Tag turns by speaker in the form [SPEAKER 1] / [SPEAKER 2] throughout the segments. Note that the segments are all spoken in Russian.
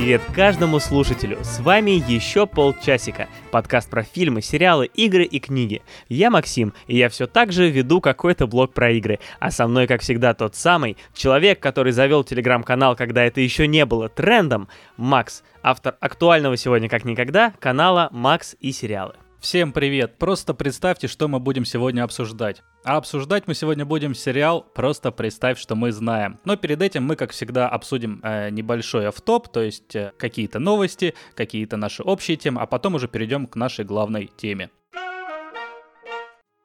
[SPEAKER 1] привет каждому слушателю! С вами еще полчасика. Подкаст про фильмы, сериалы, игры и книги. Я Максим, и я все так же веду какой-то блог про игры. А со мной, как всегда, тот самый человек, который завел телеграм-канал, когда это еще не было трендом, Макс, автор актуального сегодня как никогда канала «Макс и сериалы».
[SPEAKER 2] Всем привет! Просто представьте, что мы будем сегодня обсуждать. А обсуждать мы сегодня будем сериал «Просто представь, что мы знаем». Но перед этим мы, как всегда, обсудим э, небольшой автоп, то есть э, какие-то новости, какие-то наши общие темы, а потом уже перейдем к нашей главной теме.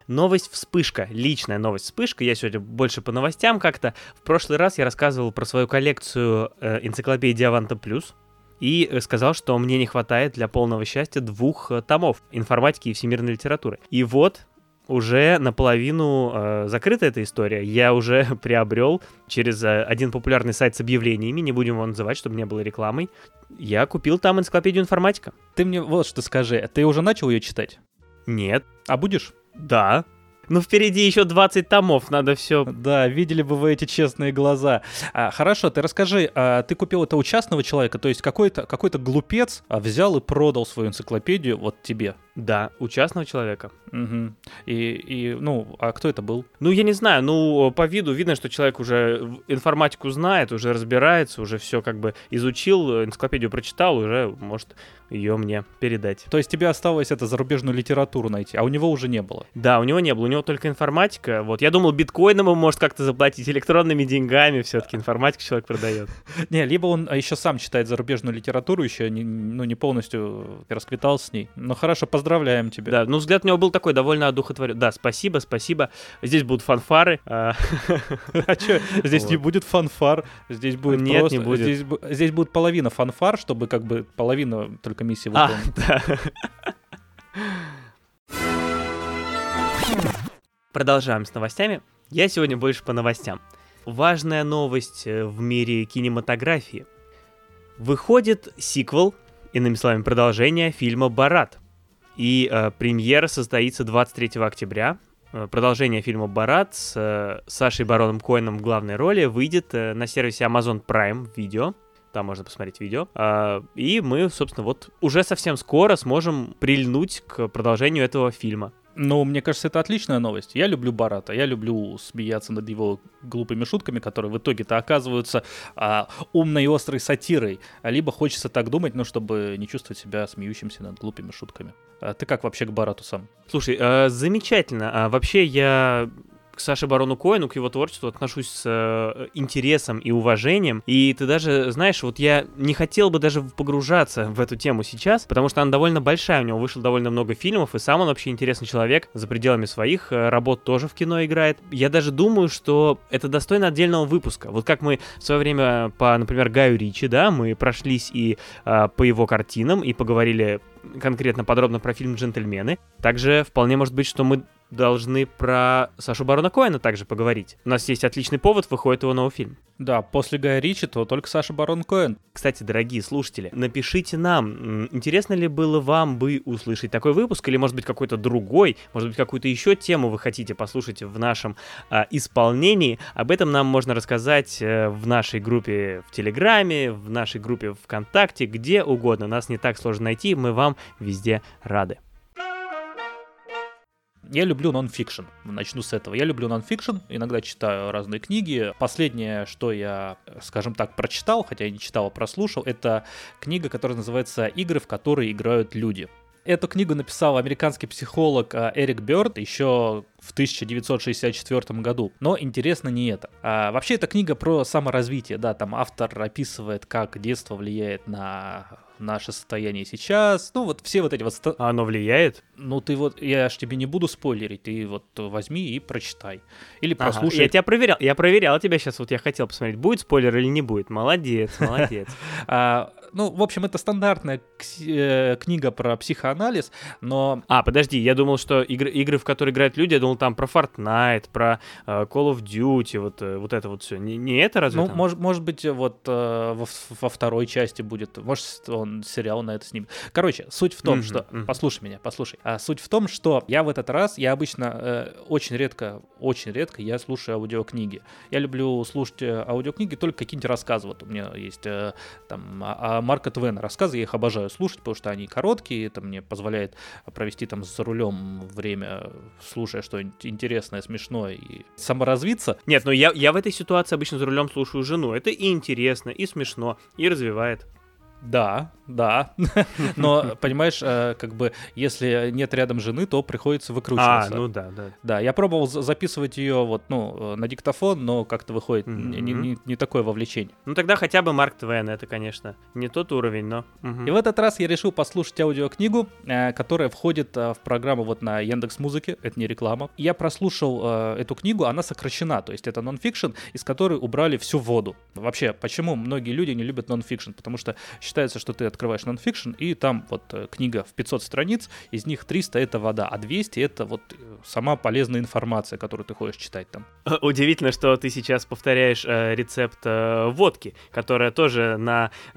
[SPEAKER 1] Новость вспышка, личная новость вспышка. Я сегодня больше по новостям как-то. В прошлый раз я рассказывал про свою коллекцию э, энциклопедии Аванта Плюс и сказал, что мне не хватает для полного счастья двух э, томов информатики и всемирной литературы. И вот уже наполовину э, закрыта эта история. Я уже приобрел через э, один популярный сайт с объявлениями, не будем его называть, чтобы не было рекламой. Я купил там энциклопедию информатика.
[SPEAKER 2] Ты мне вот что скажи, ты уже начал ее читать?
[SPEAKER 1] Нет.
[SPEAKER 2] А будешь?
[SPEAKER 1] Да. Ну, впереди еще 20 томов, надо все.
[SPEAKER 2] Да, видели бы вы эти честные глаза. А, хорошо, ты расскажи, а, ты купил это у частного человека, то есть какой-то какой глупец а, взял и продал свою энциклопедию вот тебе?
[SPEAKER 1] Да, у частного человека.
[SPEAKER 2] Угу. И, и, ну, а кто это был?
[SPEAKER 1] Ну, я не знаю, ну, по виду видно, что человек уже информатику знает, уже разбирается, уже все как бы изучил, энциклопедию прочитал, уже может ее мне передать.
[SPEAKER 2] То есть тебе осталось это зарубежную литературу найти, а у него уже не было?
[SPEAKER 1] Да, у него не было, у него только информатика. Вот, я думал, биткоином он может как-то заплатить, электронными деньгами все-таки информатику человек продает.
[SPEAKER 2] Не, либо он еще сам читает зарубежную литературу, еще не, ну, не полностью расквитал с ней. Но хорошо, поздравляем тебя.
[SPEAKER 1] Да, ну взгляд у него был такой довольно одухотворен. Да, спасибо, спасибо. Здесь будут фанфары. А,
[SPEAKER 2] а что, здесь не будет фанфар, здесь будет
[SPEAKER 1] Нет, не будет.
[SPEAKER 2] Здесь будет половина фанфар, чтобы как бы половина только миссии а, выполнить.
[SPEAKER 1] Продолжаем с новостями. Я сегодня больше по новостям. Важная новость э, в мире кинематографии. Выходит сиквел, иными словами, продолжение фильма «Барат». И э, премьера состоится 23 октября. Э, продолжение фильма «Барат» с э, Сашей Бароном Коэном в главной роли выйдет э, на сервисе Amazon Prime Video. Там можно посмотреть видео. Э, и мы, собственно, вот уже совсем скоро сможем прильнуть к продолжению этого фильма.
[SPEAKER 2] Ну, мне кажется, это отличная новость. Я люблю Барата, я люблю смеяться над его глупыми шутками, которые в итоге-то оказываются а, умной и острой сатирой. Либо хочется так думать, ну, чтобы не чувствовать себя смеющимся над глупыми шутками. А ты как вообще к Барату сам?
[SPEAKER 1] Слушай, э, замечательно. А, вообще я к Саше Барону Коину, к его творчеству отношусь с э, интересом и уважением. И ты даже, знаешь, вот я не хотел бы даже погружаться в эту тему сейчас, потому что она довольно большая, у него вышло довольно много фильмов, и сам он вообще интересный человек, за пределами своих э, работ тоже в кино играет. Я даже думаю, что это достойно отдельного выпуска. Вот как мы в свое время по, например, Гаю Ричи, да, мы прошлись и э, по его картинам, и поговорили конкретно подробно про фильм «Джентльмены». Также вполне может быть, что мы должны про Сашу Барона Коэна также поговорить. У нас есть отличный повод, выходит его новый фильм.
[SPEAKER 2] Да, после Гая Ричи, то только Саша Барон Коэн.
[SPEAKER 1] Кстати, дорогие слушатели, напишите нам, интересно ли было вам бы услышать такой выпуск, или может быть какой-то другой, может быть какую-то еще тему вы хотите послушать в нашем а, исполнении. Об этом нам можно рассказать а, в нашей группе в Телеграме, в нашей группе ВКонтакте, где угодно. Нас не так сложно найти, мы вам везде рады.
[SPEAKER 2] Я люблю нон-фикшн. Начну с этого. Я люблю нон-фикшн, иногда читаю разные книги. Последнее, что я, скажем так, прочитал, хотя я не читал, а прослушал, это книга, которая называется «Игры, в которые играют люди». Эту книгу написал американский психолог а, Эрик Берн еще в 1964 году. Но интересно не это. А, вообще, эта книга про саморазвитие. Да, там автор описывает, как детство влияет на наше состояние сейчас. Ну, вот все вот эти вот...
[SPEAKER 1] А оно влияет?
[SPEAKER 2] Ну, ты вот, я ж тебе не буду спойлерить, ты вот возьми и прочитай. Или прослушай. Ага,
[SPEAKER 1] я тебя проверял, я проверял тебя сейчас, вот я хотел посмотреть, будет спойлер или не будет. Молодец, молодец.
[SPEAKER 2] А, ну, в общем, это стандартная э, книга про психоанализ, но...
[SPEAKER 1] А, подожди, я думал, что игры, в которые играют люди, я думал там про Fortnite, про uh, Call of Duty, вот, uh, вот это вот все. Не, это разве
[SPEAKER 2] Ну, может, быть, вот во, во второй части будет, может, он он сериал на это снимет. Короче, суть в том,
[SPEAKER 1] Мгм,
[SPEAKER 2] что...
[SPEAKER 1] мгм.
[SPEAKER 2] Послушай меня, послушай. А, суть в том, что я в этот раз, я обычно э, очень редко, очень редко я слушаю аудиокниги. Я люблю слушать э, аудиокниги только какие-нибудь рассказы. Вот у меня есть э, там а, а Марка Твена рассказы, я их обожаю слушать, потому что они короткие, это мне позволяет провести там за рулем время, слушая что-нибудь интересное, смешное и саморазвиться.
[SPEAKER 1] Нет, ну я, я в этой ситуации обычно за рулем слушаю жену. Это и интересно, и смешно, и развивает.
[SPEAKER 2] Да, да. Но, понимаешь, э, как бы, если нет рядом жены, то приходится
[SPEAKER 1] А,
[SPEAKER 2] выкручиваться.
[SPEAKER 1] ну да, да.
[SPEAKER 2] Да, я пробовал за- записывать ее вот, ну, э, на диктофон, но как-то выходит не, не- не- не такое вовлечение.
[SPEAKER 1] Ну тогда хотя бы Марк Твен, это, конечно, не тот уровень, но... мгм.
[SPEAKER 2] И в этот раз я решил послушать аудиокнигу, э, которая входит в программу вот на Яндекс Музыке, это не реклама. Я прослушал эту книгу, она сокращена, то есть это нонфикшн, из которой убрали всю воду. Вообще, почему многие люди не любят нонфикшн? Потому что считается, что ты открываешь нонфикшн, и там вот э, книга в 500 страниц, из них 300 это вода, а 200 это вот э, сама полезная информация, которую ты хочешь читать там.
[SPEAKER 1] Удивительно, что ты сейчас повторяешь э, рецепт э, водки, которая тоже на,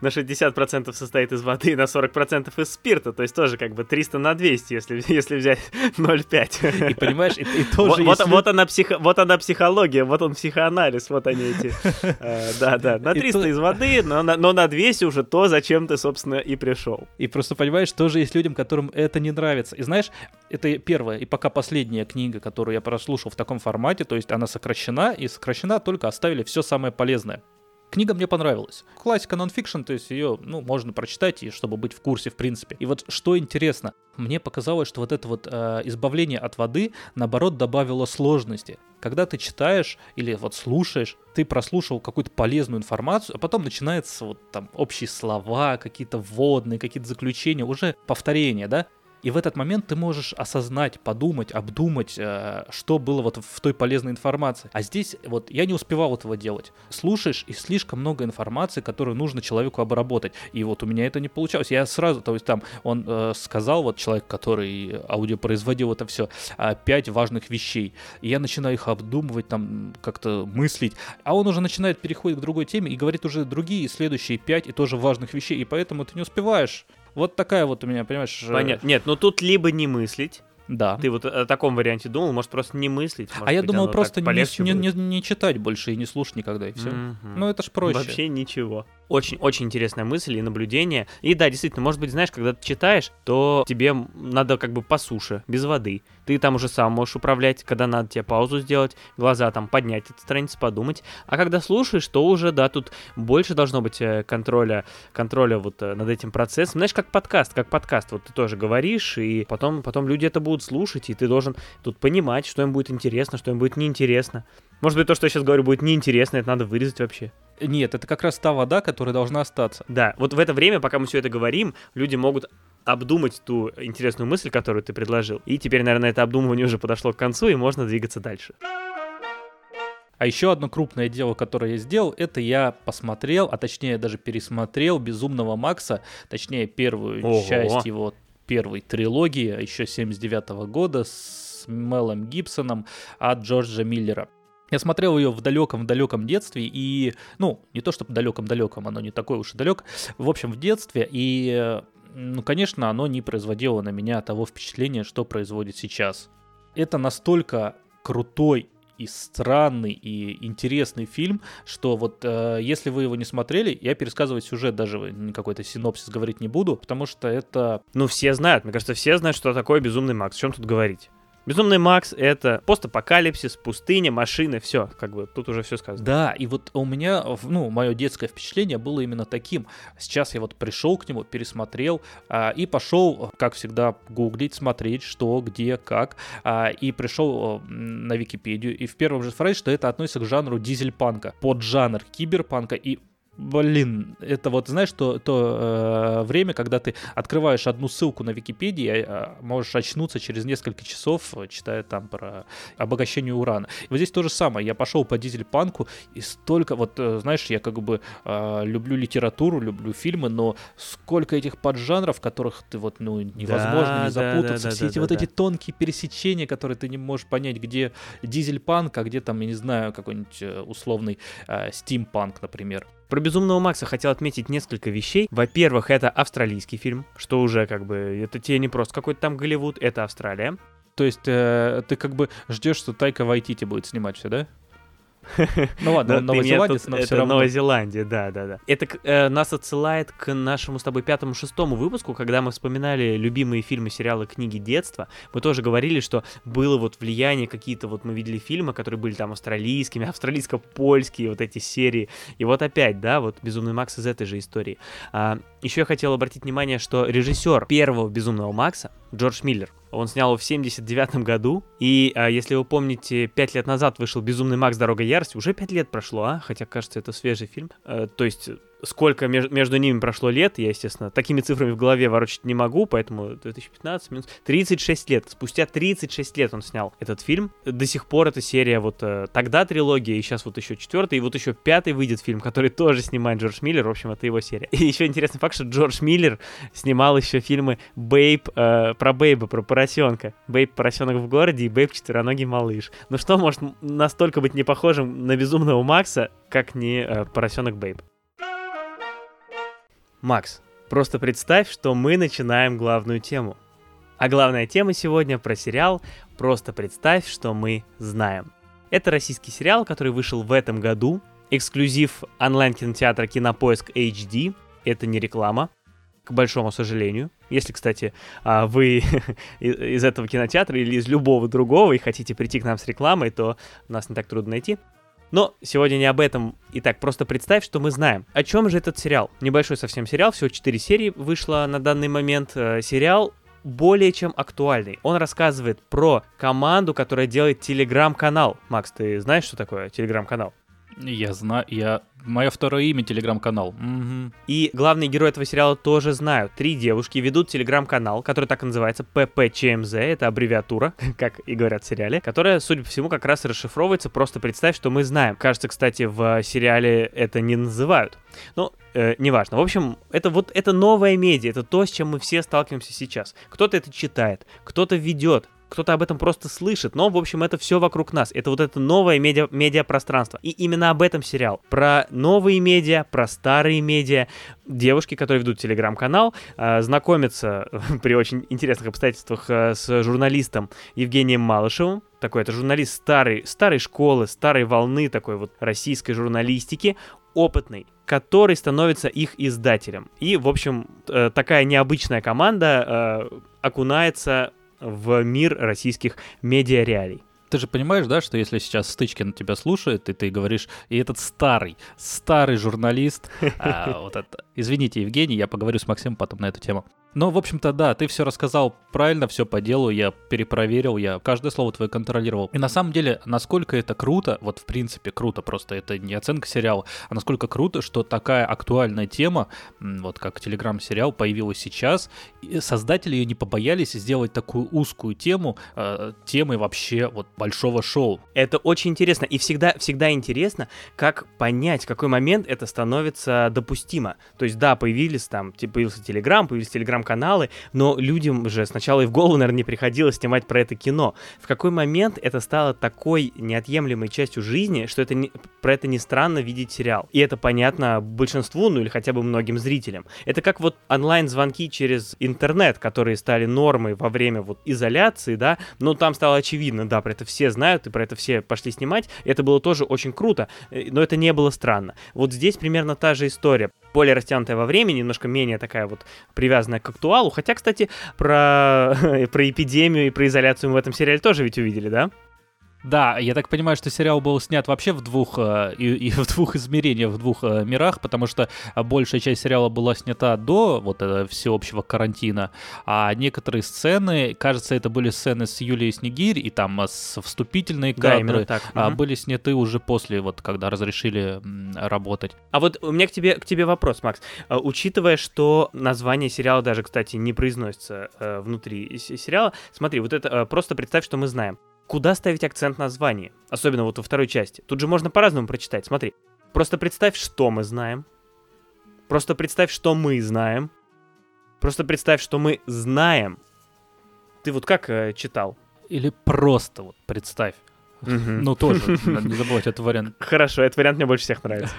[SPEAKER 1] на 60% состоит из воды, на 40% из спирта, то есть тоже как бы 300 на 200, если, если взять 0,5.
[SPEAKER 2] И понимаешь, и, и тоже
[SPEAKER 1] вот,
[SPEAKER 2] если-
[SPEAKER 1] вот она психо, вот она психология, вот он психоанализ, вот они эти. э, Да, да, на
[SPEAKER 2] И
[SPEAKER 1] 300
[SPEAKER 2] то-
[SPEAKER 1] из воды, но на, но на 200 уже то, зачем ты, собственно, и пришел.
[SPEAKER 2] И просто понимаешь, тоже есть людям, которым это не нравится. И знаешь, это первая и пока последняя книга, которую я прослушал в таком формате, то есть она сокращена, и сокращена только оставили все самое полезное. Книга мне понравилась. Классика нонфикшн, то есть ее, ну, можно прочитать, и чтобы быть в курсе, в принципе. И вот что интересно, мне показалось, что вот это вот э, избавление от воды, наоборот, добавило сложности. Когда ты читаешь или вот слушаешь, ты прослушал какую-то полезную информацию, а потом начинается вот там общие слова, какие-то вводные, какие-то заключения, уже повторение, да? И в этот момент ты можешь осознать, подумать, обдумать, э, что было вот в той полезной информации. А здесь вот я не успевал этого делать. Слушаешь, и слишком много информации, которую нужно человеку обработать. И вот у меня это не получалось. Я сразу, то есть там он э, сказал, вот человек, который аудиопроизводил это все, пять важных вещей. И я начинаю их обдумывать, там как-то мыслить. А он уже начинает переходить к другой теме и говорит уже другие следующие пять и тоже важных вещей. И поэтому ты не успеваешь. Вот такая вот у меня, понимаешь... э,
[SPEAKER 1] Понятно. Нет, ну тут либо не мыслить.
[SPEAKER 2] Да.
[SPEAKER 1] Ты вот о таком варианте думал, может просто не мыслить. может
[SPEAKER 2] а я думал просто не, не, не- не читать больше и не слушать никогда, и все.
[SPEAKER 1] Мгм.
[SPEAKER 2] Ну это ж проще.
[SPEAKER 1] Вообще ничего. Очень-очень интересная мысль и наблюдение. И да, действительно, может быть, знаешь, когда ты читаешь, то тебе надо как бы по суше, без воды. Ты там уже сам можешь управлять, когда надо тебе паузу сделать, глаза там поднять от страницы, подумать. А когда слушаешь, то уже, да, тут больше должно быть э, контроля, контроля вот э, над этим процессом. Знаешь, как подкаст, как подкаст. Вот ты тоже говоришь, и потом, потом люди это будут слушать, и ты должен тут понимать, что им будет интересно, что им будет неинтересно. Может быть, то, что я сейчас говорю, будет неинтересно, это надо вырезать вообще.
[SPEAKER 2] Нет, это как раз та вода, которая должна остаться.
[SPEAKER 1] Да, вот в это время, пока мы все это говорим, люди могут обдумать ту интересную мысль, которую ты предложил. И теперь, наверное, это обдумывание уже подошло к концу, и можно двигаться дальше.
[SPEAKER 2] А еще одно крупное дело, которое я сделал, это я посмотрел, а точнее даже пересмотрел «Безумного Макса», точнее первую
[SPEAKER 1] Ого.
[SPEAKER 2] часть его первой трилогии, еще 79 года с Мелом Гибсоном от Джорджа Миллера. Я смотрел ее в далеком-далеком детстве, и, ну, не то чтобы далеком-далеком, оно не такое уж и далек, в общем, в детстве, и, ну, конечно, оно не производило на меня того впечатления, что производит сейчас. Это настолько крутой и странный и интересный фильм, что вот э, если вы его не смотрели, я пересказывать сюжет даже какой-то синопсис говорить не буду, потому что это
[SPEAKER 1] Ну, все знают, мне кажется, все знают, что такое Безумный Макс. О чем тут говорить? Безумный Макс — это постапокалипсис, пустыня, машины, все, как бы тут уже все сказано.
[SPEAKER 2] Да, и вот у меня, ну, мое детское впечатление было именно таким. Сейчас я вот пришел к нему, пересмотрел а, и пошел, как всегда, гуглить, смотреть, что, где, как. а, и пришел на Википедию, и в первом же фразе, что это относится к жанру дизельпанка, под жанр киберпанка, и Блин, это вот, знаешь, то, то э, время, когда ты открываешь одну ссылку на Википедии, э, можешь очнуться через несколько часов, читая там про обогащение урана. И вот здесь то же самое. Я пошел по дизель-панку, и столько, вот, э, знаешь, я как бы э, люблю литературу, люблю фильмы, но сколько этих поджанров, которых ты вот, ну, невозможно
[SPEAKER 1] Да,
[SPEAKER 2] не запутаться.
[SPEAKER 1] да, да,
[SPEAKER 2] Все
[SPEAKER 1] да,
[SPEAKER 2] эти
[SPEAKER 1] да,
[SPEAKER 2] вот
[SPEAKER 1] да.
[SPEAKER 2] эти тонкие пересечения, которые ты не можешь понять, где дизель-панк, а где там, я не знаю, какой-нибудь э, условный э, стимпанк, например.
[SPEAKER 1] Про «Безумного Макса» хотел отметить несколько вещей. Во-первых, это австралийский фильм, что уже как бы, это тебе не просто какой-то там Голливуд, это Австралия.
[SPEAKER 2] То есть э, ты как бы ждешь, что Тайка Вайтити будет снимать все, да? Ну ладно,
[SPEAKER 1] Но
[SPEAKER 2] новозеландец, но
[SPEAKER 1] это
[SPEAKER 2] все равно.
[SPEAKER 1] Новая Зеландия, да, да, да. Это э, нас отсылает к нашему с тобой пятому-шестому выпуску, когда мы вспоминали любимые фильмы, сериалы, книги детства. Мы тоже говорили, что было вот влияние какие-то, вот мы видели фильмы, которые были там австралийскими, австралийско-польские вот эти серии. И вот опять, да, вот «Безумный Макс» из этой же истории. А, еще я хотел обратить внимание, что режиссер первого «Безумного Макса» Джордж Миллер, он снял его в 79 году, и а, если вы помните, 5 лет назад вышел «Безумный Макс. Дорога ярости», уже 5 лет прошло, а? Хотя, кажется, это свежий фильм. Э, то есть, сколько меж- между ними прошло лет, я, естественно, такими цифрами в голове ворочать не могу, поэтому 2015 минус... 36 лет. Спустя 36 лет он снял этот фильм. До сих пор эта серия вот э, тогда трилогия, и сейчас вот еще четвертый, и вот еще пятый выйдет фильм, который тоже снимает Джордж Миллер. В общем, это его серия. И еще интересный факт, что Джордж Миллер снимал еще фильмы Бейб, э, про Бейба, про поросенка. Бейб поросенок в городе и Бейб четвероногий малыш. Ну что может настолько быть не похожим на безумного Макса, как не э, поросенок Бейб? Макс, просто представь, что мы начинаем главную тему. А главная тема сегодня про сериал «Просто представь, что мы знаем». Это российский сериал, который вышел в этом году. Эксклюзив онлайн-кинотеатра Кинопоиск HD. Это не реклама, к большому сожалению. Если, кстати, а, вы из этого кинотеатра или из любого другого и хотите прийти к нам с рекламой, то нас не так трудно найти. Но сегодня не об этом. Итак, просто представь, что мы знаем. О чем же этот сериал? Небольшой совсем сериал, всего 4 серии вышло на данный момент. Э, Сериал более чем актуальный. Он рассказывает про команду, которая делает телеграм-канал. Макс, ты знаешь, что такое телеграм-канал?
[SPEAKER 2] Я знаю, я... Мое второе имя — телеграм-канал. Мгм.
[SPEAKER 1] И главные герои этого сериала тоже знают. Три девушки ведут телеграм-канал, который так и называется ППЧМЗ, это аббревиатура, как и говорят в сериале, которая, судя по всему, как раз расшифровывается «Просто представь, что мы знаем». Кажется, кстати, в сериале это не называют. Ну, э, неважно. В общем, это вот это новая медиа, это то, с чем мы все сталкиваемся сейчас. Кто-то это читает, кто-то ведет, кто-то об этом просто слышит, но, в общем, это все вокруг нас. Это вот это новое медиа, медиапространство. И именно об этом сериал. Про новые медиа, про старые медиа. Девушки, которые ведут телеграм-канал, э, знакомятся при очень интересных обстоятельствах э, с журналистом Евгением Малышевым. Такой это журналист старой, старой школы, старой волны такой вот российской журналистики, опытный, который становится их издателем. И, в общем, э, такая необычная команда окунается в мир российских медиареалий.
[SPEAKER 2] Ты же понимаешь, да, что если сейчас Стычкин тебя слушает, и ты говоришь, и этот старый, старый журналист, а, вот это... Извините, Евгений, я поговорю с Максимом потом на эту тему. Но, в общем-то, да, ты все рассказал правильно, все по делу, я перепроверил, я каждое слово твое контролировал. И на самом деле, насколько это круто, вот в принципе круто, просто это не оценка сериала, а насколько круто, что такая актуальная тема, вот как телеграм-сериал, появилась сейчас, и создатели ее не побоялись сделать такую узкую тему, э, темой вообще вот большого шоу.
[SPEAKER 1] Это очень интересно. И всегда, всегда интересно, как понять, в какой момент это становится допустимо. То есть, да, появились там, те- появился Телеграм, появились Телеграм-каналы, но людям же сначала и в голову, наверное, не приходилось снимать про это кино. В какой момент это стало такой неотъемлемой частью жизни, что это не- про это не странно видеть сериал. И это понятно большинству, ну или хотя бы многим зрителям. Это как вот онлайн-звонки через интернет, которые стали нормой во время вот изоляции, да, но там стало очевидно, да, про это все знают, и про это все пошли снимать, это было тоже очень круто, э, но это не было странно. Вот здесь примерно та же история, более растянутая во времени, немножко менее такая вот привязанная к актуалу, хотя, кстати, про, про эпидемию и про изоляцию мы в этом сериале тоже ведь увидели, да?
[SPEAKER 2] Да, я так понимаю, что сериал был снят вообще в двух, э, и, и в двух измерениях, в двух э, мирах, потому что большая часть сериала была снята до вот э, всеобщего карантина, а некоторые сцены, кажется, это были сцены с Юлией Снегирь, и там э, с вступительные
[SPEAKER 1] Да,
[SPEAKER 2] кадры,
[SPEAKER 1] именно так.
[SPEAKER 2] а, были сняты уже после, вот когда разрешили м, работать.
[SPEAKER 1] А вот у меня к тебе, к тебе вопрос, Макс. Учитывая, что название сериала даже, кстати, не произносится э, внутри сериала, смотри, вот это э, просто представь, что мы знаем. Куда ставить акцент на звании? Особенно вот во второй части. Тут же можно по-разному прочитать. Смотри, просто представь, что мы знаем. Просто представь, что мы знаем. Просто представь, что мы знаем. Ты вот как э, читал?
[SPEAKER 2] Или просто вот представь. Ну, тоже, надо не забывать этот вариант.
[SPEAKER 1] Хорошо, этот вариант мне больше всех нравится.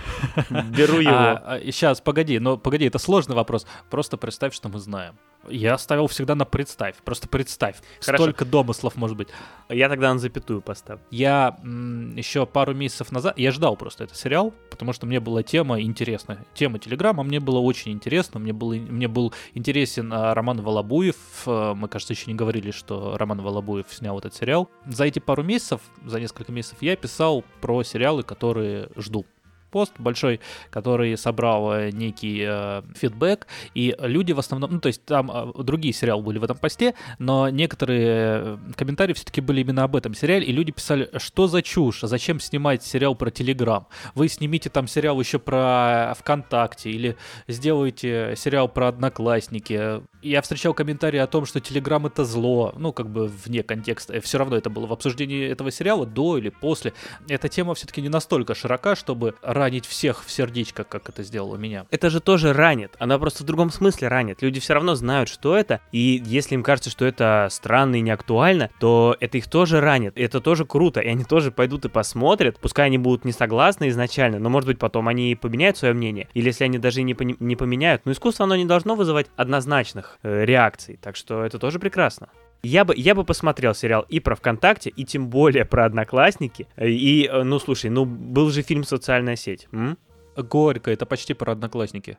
[SPEAKER 1] Беру его.
[SPEAKER 2] сейчас, погоди, но погоди, это сложный вопрос. Просто представь, что мы знаем. Я ставил всегда на представь. Просто представь.
[SPEAKER 1] Хорошо.
[SPEAKER 2] Столько домыслов может быть.
[SPEAKER 1] Я тогда на запятую поставлю.
[SPEAKER 2] Я еще пару месяцев назад, я ждал просто этот сериал, потому что мне была тема интересная. Тема Телеграма мне было очень интересно. Мне, было, мне был интересен а, Роман Волобуев. А, Мы, кажется, еще не говорили, что Роман Волобуев снял этот сериал. За эти пару месяцев, за несколько месяцев, я писал про сериалы, которые жду пост большой, который собрал э, некий э, фидбэк, и люди в основном, ну, то есть там э, другие сериалы были в этом посте, но некоторые э, комментарии все-таки были именно об этом сериале, и люди писали, что за чушь, зачем снимать сериал про Телеграм? Вы снимите там сериал еще про ВКонтакте, или сделайте сериал про Одноклассники. Я встречал комментарии о том, что Телеграм это зло, ну, как бы вне контекста. Все равно это было в обсуждении этого сериала до или после. Эта тема все-таки не настолько широка, чтобы ранить всех в сердечко, как это сделало меня.
[SPEAKER 1] Это же тоже ранит. Она просто в другом смысле ранит. Люди все равно знают, что это. И если им кажется, что это странно и не актуально, то это их тоже ранит. И это тоже круто. И они тоже пойдут и посмотрят. Пускай они будут не согласны изначально, но может быть потом они поменяют свое мнение. Или если они даже не, не поменяют. Но искусство оно не должно вызывать однозначных э, реакций. Так что это тоже прекрасно. Я бы, я бы посмотрел сериал и про ВКонтакте, и тем более про Одноклассники. И, э, ну, слушай, ну, был же фильм «Социальная сеть». м?
[SPEAKER 2] Горько, это почти про одноклассники.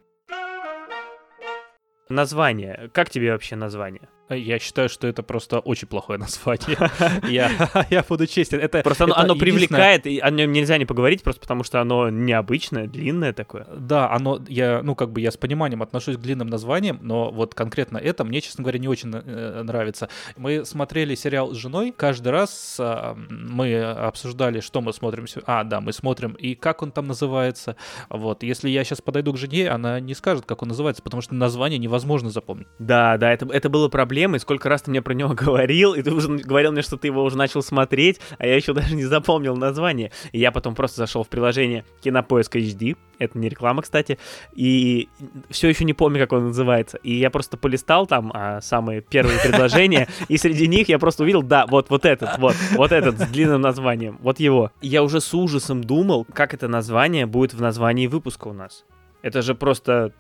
[SPEAKER 1] Название. Как тебе вообще название?
[SPEAKER 2] Я считаю, что это просто очень плохое название. Я, я буду честен. Это,
[SPEAKER 1] Просто оно,
[SPEAKER 2] это
[SPEAKER 1] оно привлекает, и о нем нельзя не поговорить, просто потому что оно необычное, длинное такое.
[SPEAKER 2] Да, оно, я, ну, как бы я с пониманием отношусь к длинным названиям, но вот конкретно это мне, честно говоря, не очень э, нравится. Мы смотрели сериал с женой, каждый раз а, мы обсуждали, что мы смотрим. А, да, мы смотрим, и как он там называется. Вот, если я сейчас подойду к жене, она не скажет, как он называется, потому что название невозможно запомнить.
[SPEAKER 1] Да, да, это, это было проблемой. Сколько раз ты мне про него говорил, и ты уже говорил мне, что ты его уже начал смотреть, а я еще даже не запомнил название. И я потом просто зашел в приложение Кинопоиск HD, это не реклама, кстати, и все еще не помню, как он называется. И я просто полистал там а, самые первые предложения, и среди них я просто увидел, да, вот, вот этот, вот, вот этот с длинным названием, вот его. Я уже с ужасом думал, как это название будет в названии выпуска у нас. Это же просто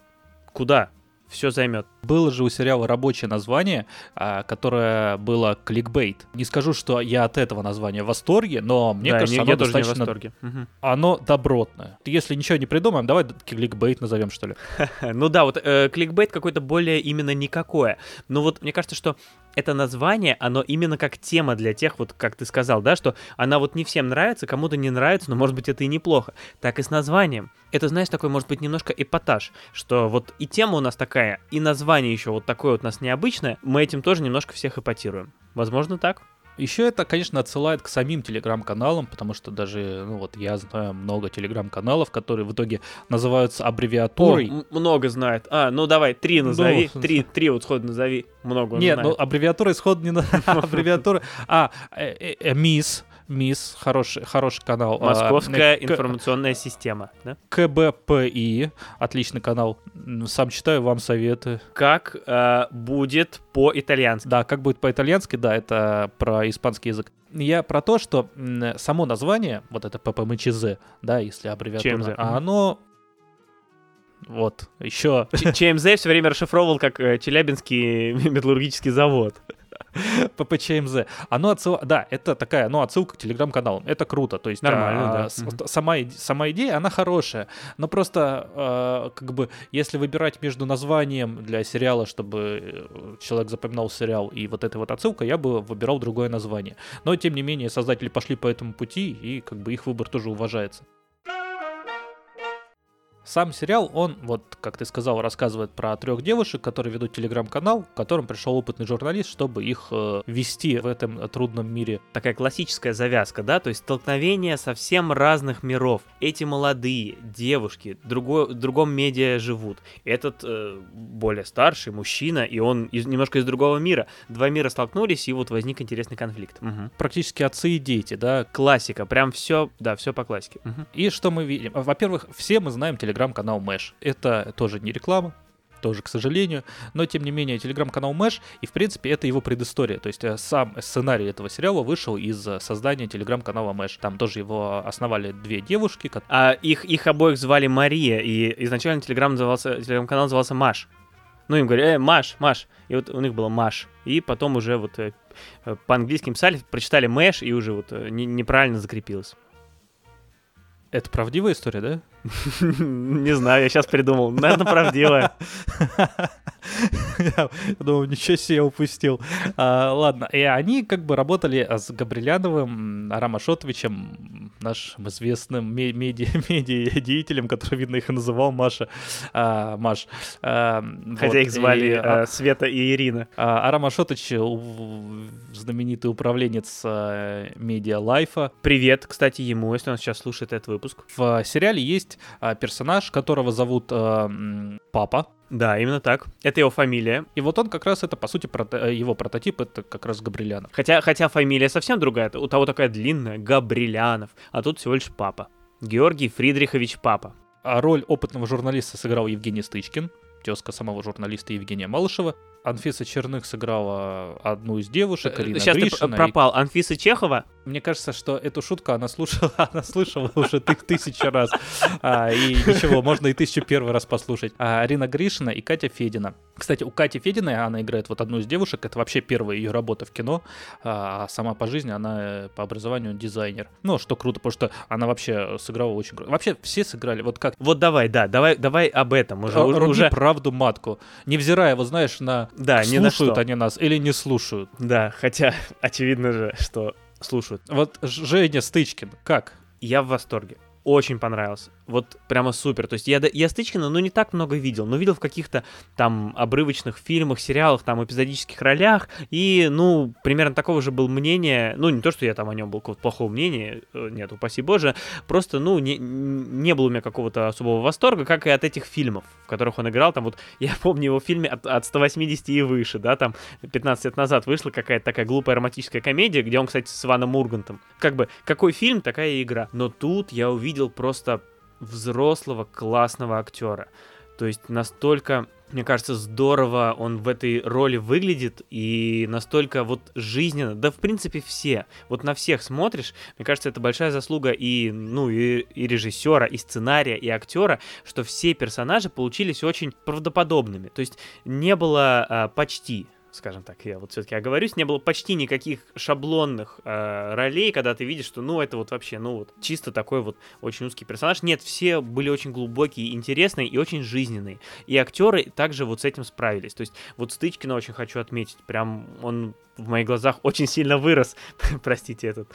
[SPEAKER 1] куда? Все займет.
[SPEAKER 2] Было же у сериала рабочее название, а, которое было кликбейт. Не скажу, что я от этого названия в восторге, но мне
[SPEAKER 1] Да,
[SPEAKER 2] кажется,
[SPEAKER 1] не-
[SPEAKER 2] оно
[SPEAKER 1] я тоже не в
[SPEAKER 2] достаточно
[SPEAKER 1] восторге.
[SPEAKER 2] Оно добротное. Если ничего не придумаем, давай кликбейт назовем, что ли.
[SPEAKER 1] Ну да, вот э, кликбейт какой-то более именно никакое. Но вот мне кажется, что это название, оно именно как тема для тех, вот как ты сказал, да, что она вот не всем нравится, кому-то не нравится, но может быть это и неплохо. Так и с названием. Это, знаешь, такой может быть немножко эпатаж, что вот и тема у нас такая, и название еще вот такое вот у нас необычное, мы этим тоже немножко всех эпатируем. Возможно так?
[SPEAKER 2] Еще это, конечно, отсылает к самим телеграм-каналам, потому что даже, ну вот, я знаю много телеграм-каналов, которые в итоге называются
[SPEAKER 1] О,
[SPEAKER 2] аббревиатурой.
[SPEAKER 1] м- много знает. А, ну давай, три назови.
[SPEAKER 2] Ну,
[SPEAKER 1] три, три вот сходу назови. Много
[SPEAKER 2] Нет,
[SPEAKER 1] знает.
[SPEAKER 2] ну аббревиатура исходно не аббревиатура. А, э, э, э, МИС, хороший, хороший канал. А,
[SPEAKER 1] Московская
[SPEAKER 2] К-
[SPEAKER 1] информационная система, да?
[SPEAKER 2] КБПИ, отличный канал. Сам читаю, вам советую.
[SPEAKER 1] Как э, будет по-итальянски?
[SPEAKER 2] Да, как будет по-итальянски, да, это про испанский язык. Я про то, что само название, вот это ППМЧЗ, да, если аббревиатура,
[SPEAKER 1] ЧМЗ,
[SPEAKER 2] а оно... Вот, еще
[SPEAKER 1] Ч- ЧМЗ все время расшифровывал как э, Челябинский металлургический завод.
[SPEAKER 2] ППЧМЗ. Оно отсыл... Да, это такая, ну, отсылка к телеграм-каналам. Это круто. То есть
[SPEAKER 1] Нормально,
[SPEAKER 2] а,
[SPEAKER 1] да.
[SPEAKER 2] с- сама, сама идея, она хорошая. Но просто, а, как бы, если выбирать между названием для сериала, чтобы э, человек запоминал сериал, и вот этой вот отсылкой, я бы выбирал другое название. Но, тем не менее, создатели пошли по этому пути, и, как бы, их выбор тоже уважается. Сам сериал, он, вот, как ты сказал, рассказывает про трех девушек, которые ведут телеграм-канал, в котором пришел опытный журналист, чтобы их э, вести в этом трудном мире.
[SPEAKER 1] Такая классическая завязка, да? То есть столкновение совсем разных миров. Эти молодые девушки другой, в другом медиа живут. Этот э, более старший мужчина, и он из, немножко из другого мира. Два мира столкнулись, и вот возник интересный конфликт. Мгм.
[SPEAKER 2] Практически отцы и дети, да.
[SPEAKER 1] Классика, прям все, да, все по классике. Мгм.
[SPEAKER 2] И что мы видим? Во-первых, все мы знаем телеграм-канал Мэш. Это тоже не реклама. тоже, к сожалению. Но, тем не менее, телеграм-канал Мэш, и, в принципе, это его предыстория. То есть э, сам сценарий этого сериала вышел из э, создания телеграм-канала Мэш. Там тоже его основали две девушки.
[SPEAKER 1] А их, их обоих звали Мария, и изначально телеграм назывался, телеграм-канал назывался Маш. Ну, им говорят, э, Маш, Маш. И вот у них было Маш. И потом уже вот э, по-английски писали, прочитали Мэш, и уже вот не, неправильно закрепилось.
[SPEAKER 2] Это правдивая история, да?
[SPEAKER 1] Не знаю, я сейчас придумал. Наверное, правдивая.
[SPEAKER 2] Я думаю, ничего себе я упустил. А, ладно, и они как бы работали с Габриляновым, Арам Ашотовичем, нашим известным медиа-деятелем, который, видно, их и называл Маша. А, Маш.
[SPEAKER 1] А, Хотя их звали а, Света и Ирина.
[SPEAKER 2] Арам Ашотович, знаменитый управленец медиа Лайфа.
[SPEAKER 1] Привет, кстати, ему, если он сейчас слушает этот выпуск.
[SPEAKER 2] В сериале есть персонаж, которого зовут Папа.
[SPEAKER 1] Да, именно так. Это его фамилия.
[SPEAKER 2] И вот он как раз это, по сути, прото- э, его прототип, это как раз Габрилянов.
[SPEAKER 1] Хотя, хотя фамилия совсем другая. У того такая длинная, Габрилянов. А тут всего лишь папа. Георгий Фридрихович Папа.
[SPEAKER 2] А роль опытного журналиста сыграл Евгений Стычкин, тезка самого журналиста Евгения Малышева. Анфиса Черных сыграла одну из девушек, Ирина
[SPEAKER 1] Сейчас
[SPEAKER 2] Гришина.
[SPEAKER 1] ты пропал. И... Анфиса Чехова?
[SPEAKER 2] Мне кажется, что эту шутку она слушала, она слышала уже ты, тысячу раз. А, и ничего, можно и тысячу первый раз послушать. А, Арина Гришина и Катя Федина. Кстати, у Кати Фединой она играет вот одну из девушек. Это вообще первая ее работа в кино. А, а сама по жизни она э, по образованию дизайнер. Ну, что круто, потому что она вообще сыграла очень круто. Вообще все сыграли. Вот как?
[SPEAKER 1] Вот давай, да, давай, давай об этом. Уже,
[SPEAKER 2] Руби уже... правду матку. Невзирая, вот знаешь, на
[SPEAKER 1] да,
[SPEAKER 2] слушают
[SPEAKER 1] не на что.
[SPEAKER 2] они нас или не слушают.
[SPEAKER 1] Да, хотя очевидно же, что слушают.
[SPEAKER 2] Вот Женя Стычкин, как?
[SPEAKER 1] Я в восторге очень понравился. Вот прямо супер. То есть я, я Стычкина, ну, не так много видел, но видел в каких-то там обрывочных фильмах, сериалах, там, эпизодических ролях, и, ну, примерно такого же был мнение, ну, не то, что я там о нем был какого-то плохого мнения, э, нет, упаси боже, просто, ну, не, не было у меня какого-то особого восторга, как и от этих фильмов, в которых он играл, там вот, я помню его в фильме от, от 180 и выше, да, там 15 лет назад вышла какая-то такая глупая романтическая комедия, где он, кстати, с Иваном Мургантом. Как бы, какой фильм, такая игра. Но тут я увидел просто взрослого классного актера. То есть настолько, мне кажется, здорово он в этой роли выглядит и настолько вот жизненно. Да, в принципе, все. Вот на всех смотришь. Мне кажется, это большая заслуга и, ну, и, и режиссера, и сценария, и актера, что все персонажи получились очень правдоподобными. То есть не было а, почти скажем так, я вот все-таки оговорюсь, не было почти никаких шаблонных э, ролей, когда ты видишь, что, ну, это вот вообще, ну, вот чисто такой вот очень узкий персонаж. Нет, все были очень глубокие, интересные и очень жизненные. И актеры также вот с этим справились. То есть вот Стычкина очень хочу отметить, прям он в моих глазах очень сильно вырос. Простите этот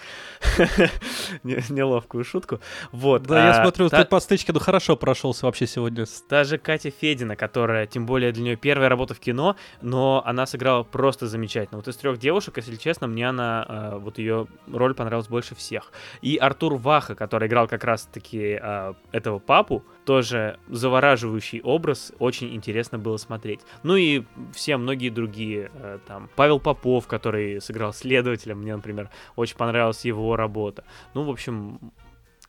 [SPEAKER 1] неловкую шутку. Вот.
[SPEAKER 2] Да, а, я смотрю, та... ты по Стычкину хорошо прошелся вообще сегодня.
[SPEAKER 1] Даже Катя Федина, которая, тем более для нее первая работа в кино, но она сыграла просто замечательно. Вот из трех девушек, если честно, мне она, э, вот ее роль понравилась больше всех. И Артур Ваха, который играл как раз-таки э, этого папу, тоже завораживающий образ, очень интересно было смотреть. Ну и все многие другие, э, там, Павел Попов, который сыграл следователя, мне, например, очень понравилась его работа. Ну, в общем,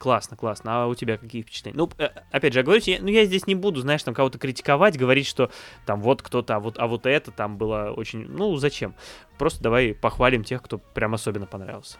[SPEAKER 1] Классно, классно. А у тебя какие впечатления? Ну, э, опять же, я говорю, я, ну, я здесь не буду, знаешь, там кого-то критиковать, говорить, что там вот кто-то, а вот, а вот это там было очень... Ну, зачем? Просто давай похвалим тех, кто прям особенно понравился.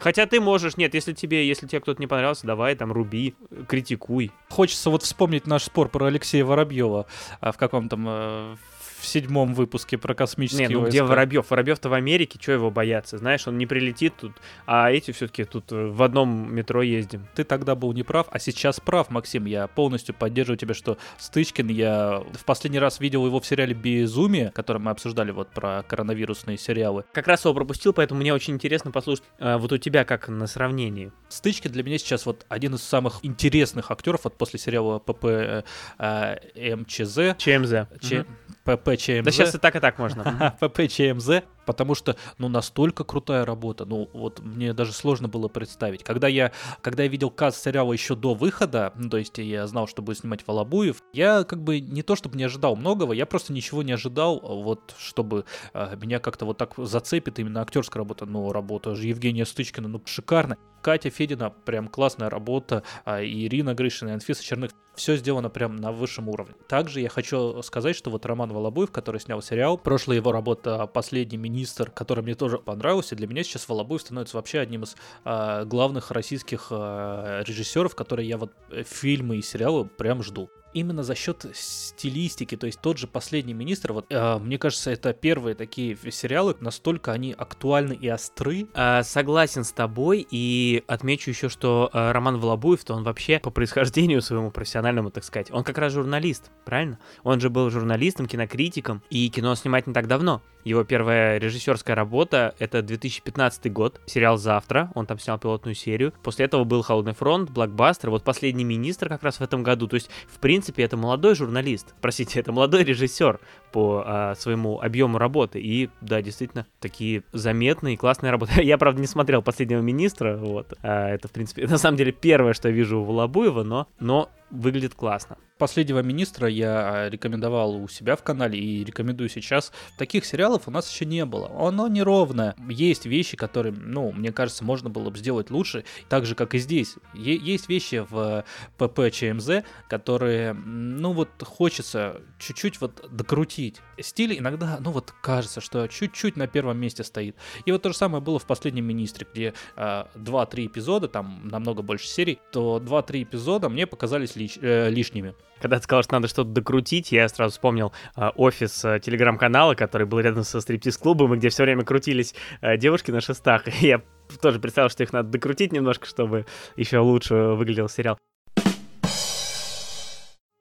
[SPEAKER 1] Хотя ты можешь, нет, если тебе, если тебе кто-то не понравился, давай там руби, критикуй.
[SPEAKER 2] Хочется вот вспомнить наш спор про Алексея Воробьева а, в каком-то в седьмом выпуске про космические Не, ну
[SPEAKER 1] войска. где Воробьев? Воробьев-то в Америке, что его бояться? Знаешь, он не прилетит тут, а эти все-таки тут э, в одном метро ездим.
[SPEAKER 2] Ты тогда был неправ, а сейчас прав, Максим. Я полностью поддерживаю тебя, что Стычкин, я в последний раз видел его в сериале «Безумие», который мы обсуждали вот про коронавирусные сериалы.
[SPEAKER 1] Как раз его пропустил, поэтому мне очень интересно послушать а, вот у тебя как на сравнении.
[SPEAKER 2] Стычкин для меня сейчас вот один из самых интересных актеров вот после сериала ПП э, э, МЧЗ.
[SPEAKER 1] ЧМЗ.
[SPEAKER 2] Ч... ПП ЧМЗ.
[SPEAKER 1] Да сейчас и так, и так можно.
[SPEAKER 2] ПП ЧМЗ. Потому что, ну, настолько крутая работа, ну, вот мне даже сложно было представить. Когда я, когда я видел каст сериала еще до выхода, ну, то есть я знал, что будет снимать Волобуев, я как бы не то чтобы не ожидал многого, я просто ничего не ожидал, вот, чтобы э, меня как-то вот так зацепит именно актерская работа, ну, работа же Евгения Стычкина, ну, шикарно. Катя Федина, прям классная работа, а Ирина Гришина и Анфиса Черных, все сделано прям на высшем уровне. Также я хочу сказать, что вот Роман Волобуев, который снял сериал, прошлая его работа «Последний министр», который мне тоже понравился, для меня сейчас Волобуев становится вообще одним из э, главных российских э, режиссеров, которые я вот э, фильмы и сериалы прям жду именно за счет стилистики, то есть тот же «Последний министр», вот э, мне кажется, это первые такие сериалы, настолько они актуальны и остры.
[SPEAKER 1] А, согласен с тобой, и отмечу еще, что э, Роман Волобуев, то он вообще по происхождению своему профессиональному, так сказать, он как раз журналист, правильно? Он же был журналистом, кинокритиком, и кино снимать не так давно. Его первая режиссерская работа — это 2015 год, сериал «Завтра», он там снял пилотную серию. После этого был «Холодный фронт», «Блокбастер», вот «Последний министр» как раз в этом году. То есть, в принципе, это молодой журналист, простите, это молодой режиссер по а, своему объему работы. И, да, действительно, такие заметные, классные работы. Я, правда, не смотрел «Последнего министра», вот. А, это, в принципе, на самом деле первое, что я вижу у Волобуева, но, но выглядит классно.
[SPEAKER 2] Последнего министра я рекомендовал у себя в канале и рекомендую сейчас. Таких сериалов у нас еще не было. Оно неровное. Есть вещи, которые, ну, мне кажется, можно было бы сделать лучше, так же, как и здесь. Е- есть вещи в ПП ЧМЗ, которые, ну, вот хочется чуть-чуть вот докрутить. Стиль иногда, ну, вот кажется, что чуть-чуть на первом месте стоит. И вот то же самое было в «Последнем министре», где э, а, 2-3 эпизода, там намного больше серий, то 2-3 эпизода мне показались лиш- э, лишними.
[SPEAKER 1] Когда ты сказал, что надо что-то докрутить, я сразу вспомнил э, офис э, телеграм-канала, который был рядом со стриптиз-клубом, и где все время крутились э, девушки на шестах. И я тоже представил, что их надо докрутить немножко, чтобы еще лучше выглядел сериал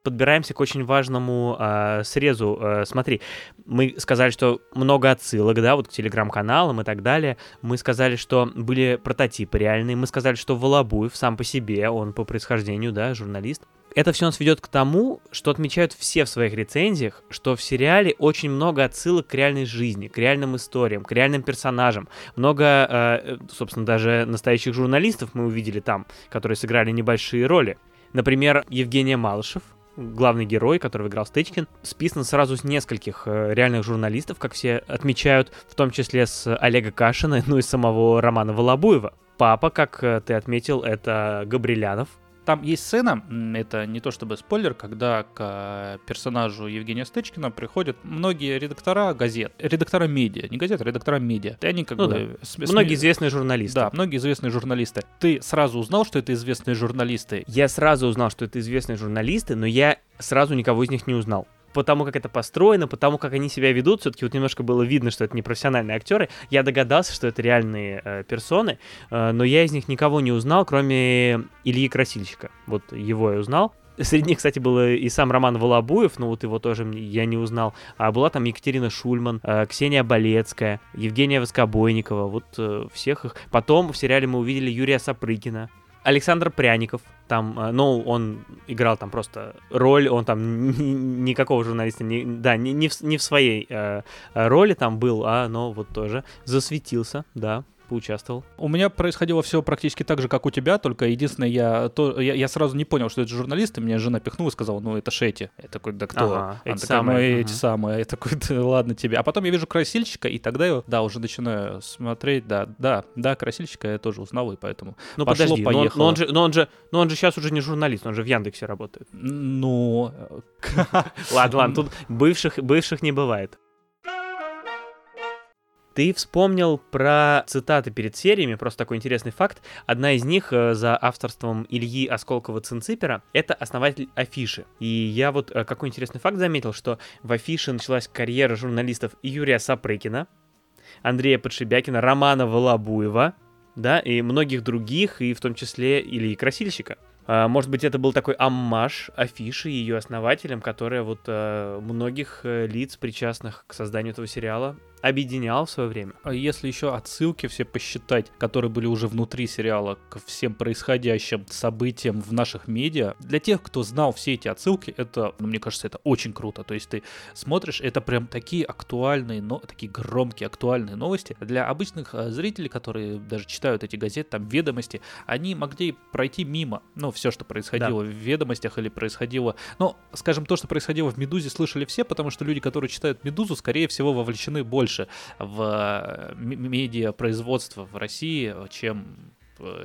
[SPEAKER 1] подбираемся к очень важному э, срезу. Э, смотри, мы сказали, что много отсылок, да, вот к телеграм-каналам и так далее. Мы сказали, что были прототипы реальные. Мы сказали, что Волобуев сам по себе, он по происхождению, да, журналист. Это все нас ведет к тому, что отмечают все в своих рецензиях, что в сериале очень много отсылок к реальной жизни, к реальным историям, к реальным персонажам. Много, э, собственно, даже настоящих журналистов мы увидели там, которые сыграли небольшие роли. Например, Евгения Малышев, главный герой, которого играл Стычкин, списан сразу с нескольких э, реальных журналистов, как все отмечают, в том числе с Олега Кашина, ну и самого Романа Волобуева. Папа, как э, ты отметил, это Габрилянов,
[SPEAKER 2] там есть сцена, это не то чтобы спойлер, когда к э, персонажу Евгения Стычкина приходят многие редактора газет, редактора медиа, не газет, а редактора медиа. И они как ну, бы...
[SPEAKER 1] Да. С, многие известные журналисты.
[SPEAKER 2] Да, многие известные журналисты. Ты сразу узнал, что это известные журналисты?
[SPEAKER 1] Я сразу узнал, что это известные журналисты, но я сразу никого из них не узнал потому как это построено, потому как они себя ведут, все-таки вот немножко было видно, что это не профессиональные актеры. Я догадался, что это реальные э, персоны, э, но я из них никого не узнал, кроме Ильи Красильщика. Вот его я узнал. Среди них, кстати, был и сам Роман Волобуев, но вот его тоже я не узнал. А была там Екатерина Шульман, э, Ксения Болецкая, Евгения Воскобойникова, вот э, всех их. Потом в сериале мы увидели Юрия Сапрыкина, Александр Пряников, там, э, ну, он играл там просто роль, он там никакого журналиста, не, да, не, в, в своей э, роли там был, а, но вот тоже засветился, да, поучаствовал.
[SPEAKER 2] У меня происходило все практически так же, как у тебя, только единственное, я, то, я, я сразу не понял, что это журналисты, меня жена пихнула и сказала, ну это Шети. Я такой, да кто? Ага, эти такая, самые. Ну, эти самые. Я такой, да, ладно тебе. А потом я вижу красильщика, и тогда я, да, уже начинаю смотреть, да, да, да, красильщика я тоже узнал, и поэтому
[SPEAKER 1] ну, пошло, подожди, поехало. Но, но, он же, но, он же, но он же сейчас уже не журналист, он же в Яндексе работает.
[SPEAKER 2] Ну...
[SPEAKER 1] Ладно, ладно, тут бывших, бывших не бывает. Ты вспомнил про цитаты перед сериями, просто такой интересный факт. Одна из них э, за авторством Ильи Осколкова-Цинципера — это основатель Афиши. И я вот э, какой интересный факт заметил, что в Афише началась карьера журналистов Юрия Сапрыкина, Андрея Подшибякина, Романа Волобуева, да, и многих других, и в том числе Ильи Красильщика. А, может быть, это был такой аммаж афиши ее основателям, которая вот многих лиц, причастных к созданию этого сериала, объединял в свое время.
[SPEAKER 2] А если еще отсылки все посчитать, которые были уже внутри сериала к всем происходящим событиям в наших медиа, для тех, кто знал все эти отсылки, это, ну, мне кажется, это очень круто. То есть ты смотришь, это прям такие актуальные, но такие громкие актуальные новости. Для обычных э, зрителей, которые даже читают эти газеты, там ведомости, они могли пройти мимо. Ну, все, что происходило да. в ведомостях или происходило. Ну, скажем, то, что происходило в Медузе, слышали все, потому что люди, которые читают Медузу, скорее всего, вовлечены больше в э, медиапроизводство в России, чем Э,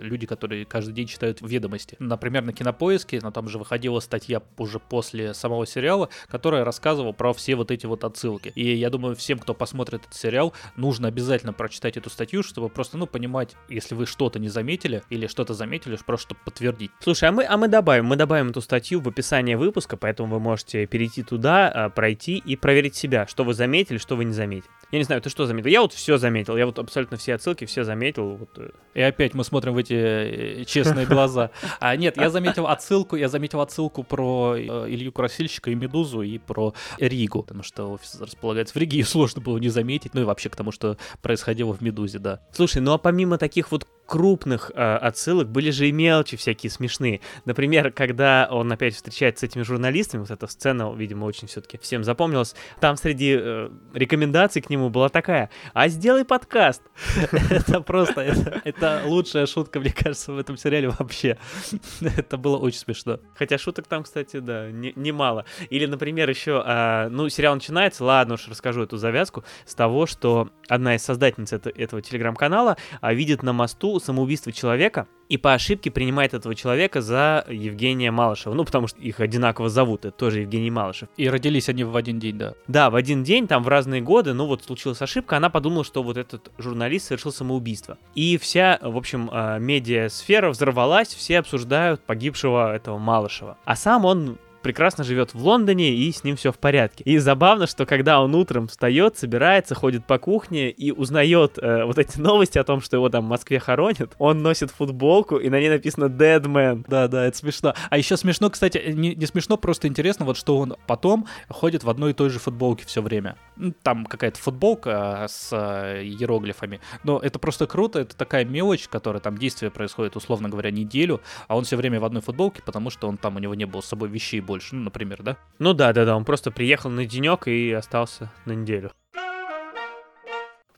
[SPEAKER 2] люди, которые каждый день читают ведомости. Например, на Кинопоиске, но там же выходила статья уже после самого сериала, которая рассказывала про все вот эти вот отсылки. И я думаю, всем, кто посмотрит этот сериал, нужно обязательно прочитать эту статью, чтобы просто, ну, понимать, если вы что-то не заметили или что-то заметили, просто чтобы подтвердить.
[SPEAKER 1] Слушай, а мы, а мы добавим, мы добавим эту статью в описание выпуска, поэтому вы можете перейти туда, а, пройти и проверить себя, что вы заметили, что вы не заметили. Я не знаю, ты что заметил? Я вот все заметил. Я вот абсолютно все отсылки, все заметил. Вот. Э.
[SPEAKER 2] И опять мы смотрим в эти э, честные глаза. А нет, я заметил отсылку, я заметил отсылку про э, Илью Красильщика и Медузу и про Ригу, потому что офис располагается в Риге, и сложно было не заметить. Ну и вообще к тому, что происходило в Медузе, да.
[SPEAKER 1] Слушай, ну а помимо таких вот крупных э, отсылок были же и мелочи всякие смешные. Например, когда он опять встречается с этими журналистами, вот эта сцена, видимо, очень все-таки всем запомнилась, там среди э, рекомендаций к нему была такая, а сделай подкаст. Это просто, это лучшая шутка, мне кажется, в этом сериале вообще. Это было очень смешно. Хотя шуток там, кстати, да, немало. Или, например, еще, а, ну, сериал начинается, ладно уж расскажу эту завязку, с того, что одна из создательниц этого телеграм-канала а, видит на мосту самоубийство человека и по ошибке принимает этого человека за Евгения Малышева. Ну, потому что их одинаково зовут, это тоже Евгений Малышев.
[SPEAKER 2] И родились они в один день, да.
[SPEAKER 1] Да, в один день, там в разные годы, ну вот случилась ошибка, она подумала, что вот этот журналист совершил самоубийство. И вся, в общем, а, медиасфера взорвалась, все обсуждают погибшего этого Малышева. А сам он прекрасно живет в Лондоне, и с ним все в порядке. И забавно, что когда он утром встает, собирается, ходит по кухне и узнает э, вот эти новости о том, что его там в Москве хоронят, он носит футболку, и на ней написано Dead Man.
[SPEAKER 2] Да, да, это смешно. А еще смешно, кстати, не, не смешно, просто интересно, вот что он потом ходит в одной и той же футболке все время. Там какая-то футболка с э, иероглифами. Но это просто круто, это такая мелочь, которая там действие происходит, условно говоря, неделю, а он все время в одной футболке, потому что он там у него не было с собой вещей больше, ну, например, да?
[SPEAKER 1] Ну да, да, да, он просто приехал на денек и остался на неделю.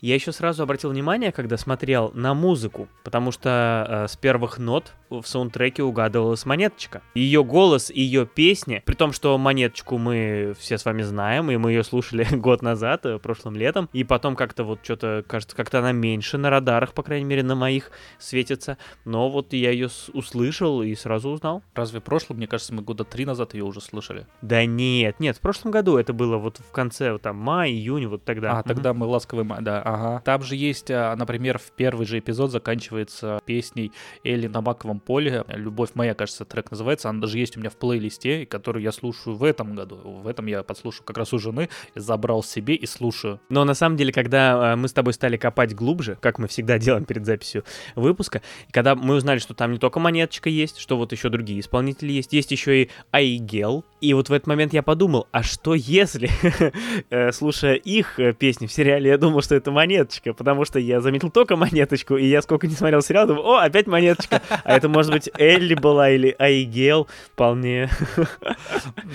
[SPEAKER 1] Я еще сразу обратил внимание, когда смотрел на музыку, потому что э, с первых нот в саундтреке угадывалась монеточка. Ее голос ее песни, при том, что монеточку мы все с вами знаем, и мы ее слушали год назад, э, прошлым летом, и потом как-то вот что-то, кажется, как-то она меньше на радарах, по крайней мере, на моих светится, но вот я ее услышал и сразу узнал.
[SPEAKER 2] Разве в прошлом, мне кажется, мы года три назад ее уже слышали?
[SPEAKER 1] Да нет, нет, в прошлом году это было вот в конце, вот там, май, июнь, вот тогда.
[SPEAKER 2] А, тогда мы ласковый май, да, Ага. Там же есть, а, например, в первый же эпизод заканчивается песней Элли на маковом поле. «Любовь моя», кажется, трек называется. Она даже есть у меня в плейлисте, которую я слушаю в этом году. В этом я подслушаю как раз у жены, забрал себе и слушаю.
[SPEAKER 1] Но на самом деле, когда а, мы с тобой стали копать глубже, как мы всегда делаем перед записью выпуска, когда мы узнали, что там не только монеточка есть, что вот еще другие исполнители есть, есть еще и Айгел. И вот в этот момент я подумал, а что если, э, слушая их э, песни в сериале, я думал, что это монеточка, потому что я заметил только монеточку, и я сколько не смотрел сериал, думаю, о, опять монеточка. А это, может быть, Элли была или Айгел вполне.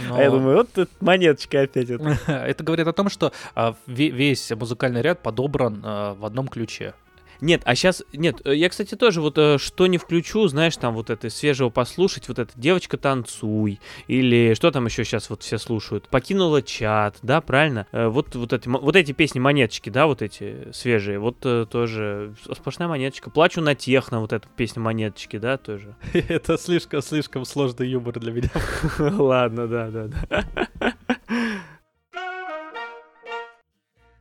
[SPEAKER 1] Но... А я думаю, вот тут монеточка опять.
[SPEAKER 2] Это. это говорит о том, что а, весь музыкальный ряд подобран а, в одном ключе.
[SPEAKER 1] Нет, а сейчас... Нет, э, я, кстати, тоже вот э, что не включу, знаешь, там вот это свежего послушать, вот это «Девочка, танцуй», или что там еще сейчас вот все слушают? «Покинула чат», да, правильно? Э, вот, вот, эти, вот эти песни монеточки, да, вот эти свежие, вот тоже сплошная монеточка. «Плачу на техно», вот эта песня монеточки, да, тоже.
[SPEAKER 2] Это слишком-слишком сложный юмор для меня.
[SPEAKER 1] Ладно, да, да, да.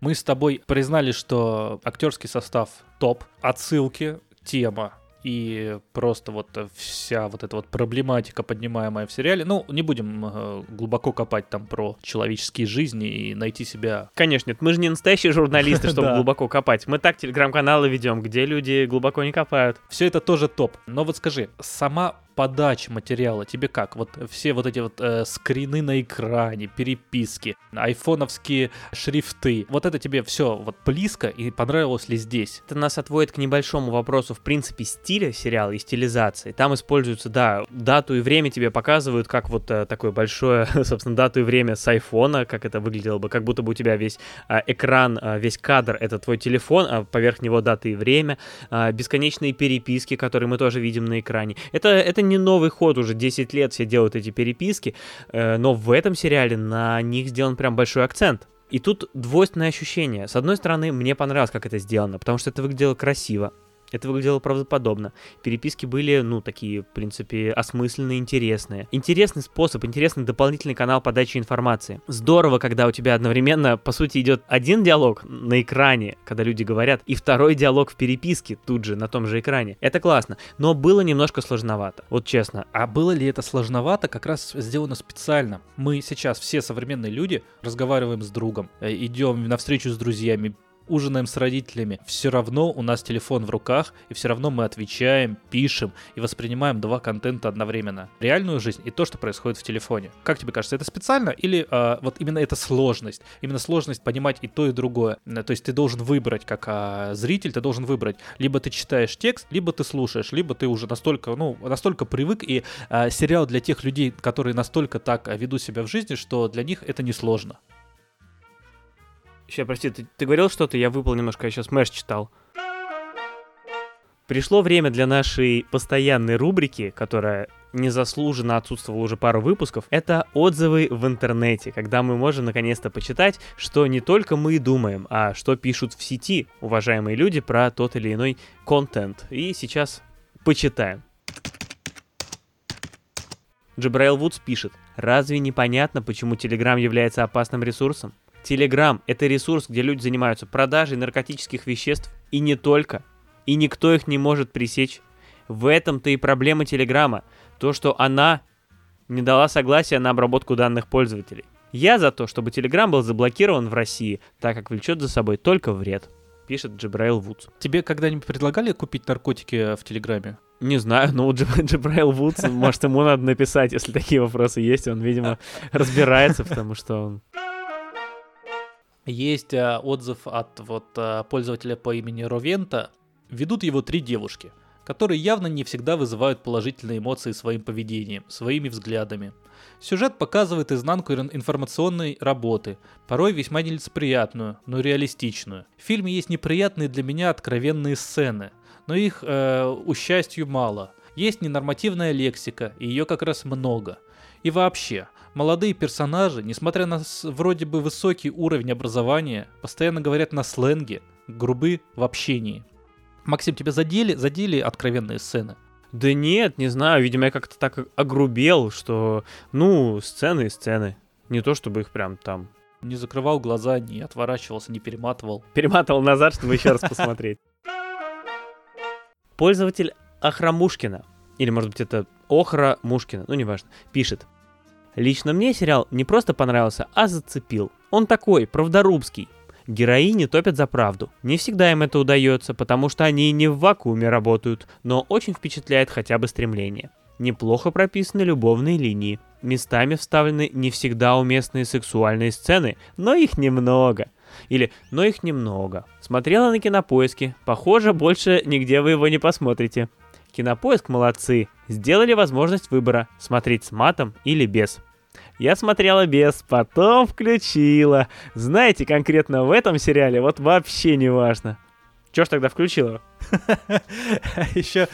[SPEAKER 2] Мы с тобой признали, что актерский состав топ, отсылки, тема и просто вот вся вот эта вот проблематика, поднимаемая в сериале. Ну, не будем э, глубоко копать там про человеческие жизни и найти себя.
[SPEAKER 1] Конечно, нет, мы же не настоящие журналисты, чтобы глубоко копать. Мы так телеграм-каналы ведем, где люди глубоко не копают.
[SPEAKER 2] Все это тоже топ. Но вот скажи, сама подача материала тебе как? Вот все вот эти вот э, скрины на экране, переписки, айфоновские шрифты. Вот это тебе все вот близко и понравилось ли здесь?
[SPEAKER 1] Это нас отводит к небольшому вопросу, в принципе, стиля сериала и стилизации. Там используются, да, дату и время тебе показывают, как вот э, такое большое, собственно, дату и время с айфона, как это выглядело бы, как будто бы у тебя весь э, экран, э, весь кадр — это твой телефон, а поверх него даты и время, э, бесконечные переписки, которые мы тоже видим на экране. Это, это не новый ход, уже 10 лет все делают эти переписки, э, но в этом сериале на них сделан прям большой акцент. И тут двойственное ощущение. С одной стороны, мне понравилось, как это сделано, потому что это выглядело красиво, это выглядело правдоподобно. Переписки были, ну, такие, в принципе, осмысленные, интересные. Интересный способ, интересный дополнительный канал подачи информации. Здорово, когда у тебя одновременно, по сути, идет один диалог на экране, когда люди говорят, и второй диалог в переписке тут же, на том же экране. Это классно, но было немножко сложновато, вот честно.
[SPEAKER 2] А было ли это сложновато? Как раз сделано специально. Мы сейчас, все современные люди, разговариваем с другом, э, идем на встречу с друзьями, ужинаем с родителями, все равно у нас телефон в руках, и все равно мы отвечаем, пишем и воспринимаем два контента одновременно. Реальную жизнь и то, что происходит в телефоне. Как тебе кажется, это специально или э, вот именно эта сложность? Именно сложность понимать и то, и другое. То есть ты должен выбрать, как э, зритель, ты должен выбрать. Либо ты читаешь текст, либо ты слушаешь, либо ты уже настолько, ну, настолько привык, и э, сериал для тех людей, которые настолько так ведут себя в жизни, что для них это несложно.
[SPEAKER 1] Сейчас, прости, ты, ты говорил что-то, я выпал немножко, я сейчас Мэш читал. Пришло время для нашей постоянной рубрики, которая незаслуженно отсутствовала уже пару выпусков, это отзывы в интернете, когда мы можем наконец-то почитать, что не только мы думаем, а что пишут в сети уважаемые люди про тот или иной контент. И сейчас почитаем. Джабраил Вудс пишет, разве непонятно, почему Telegram является опасным ресурсом? Telegram — это ресурс, где люди занимаются продажей наркотических веществ и не только. И никто их не может пресечь. В этом-то и проблема Телеграма. То, что она не дала согласия на обработку данных пользователей. Я за то, чтобы Telegram был заблокирован в России, так как влечет за собой только вред. Пишет Джебраил Вудс.
[SPEAKER 2] Тебе когда-нибудь предлагали купить наркотики в Телеграме?
[SPEAKER 1] Не знаю, но у Джебраил Вудс, может, ему надо написать, если такие вопросы есть. Он, видимо, разбирается, потому что он
[SPEAKER 2] есть э, отзыв от вот, э, пользователя по имени Ровента. Ведут его три девушки, которые явно не всегда вызывают положительные эмоции своим поведением, своими взглядами. Сюжет показывает изнанку информационной работы, порой весьма нелицеприятную, но реалистичную. В фильме есть неприятные для меня откровенные сцены, но их, э, у счастью, мало. Есть ненормативная лексика, и ее как раз много. И вообще, молодые персонажи, несмотря на вроде бы высокий уровень образования, постоянно говорят на сленге, грубы в общении. Максим, тебя задели, задели откровенные сцены?
[SPEAKER 1] Да нет, не знаю, видимо, я как-то так огрубел, что, ну, сцены и сцены. Не то, чтобы их прям там...
[SPEAKER 2] Не закрывал глаза, не отворачивался, не перематывал.
[SPEAKER 1] Перематывал назад, чтобы еще раз посмотреть. Пользователь Ахрамушкина, или, может быть, это Охра Мушкина, ну, неважно, пишет. Лично мне сериал не просто понравился, а зацепил. Он такой, правдорубский. Героини топят за правду. Не всегда им это удается, потому что они не в вакууме работают, но очень впечатляет хотя бы стремление. Неплохо прописаны любовные линии. Местами вставлены не всегда уместные сексуальные сцены, но их немного. Или «но их немного». Смотрела на кинопоиске. Похоже, больше нигде вы его не посмотрите. Кинопоиск молодцы. Сделали возможность выбора, смотреть с матом или без. Я смотрела без, потом включила. Знаете, конкретно в этом сериале вот вообще не важно. Чё ж тогда включила?
[SPEAKER 2] Еще,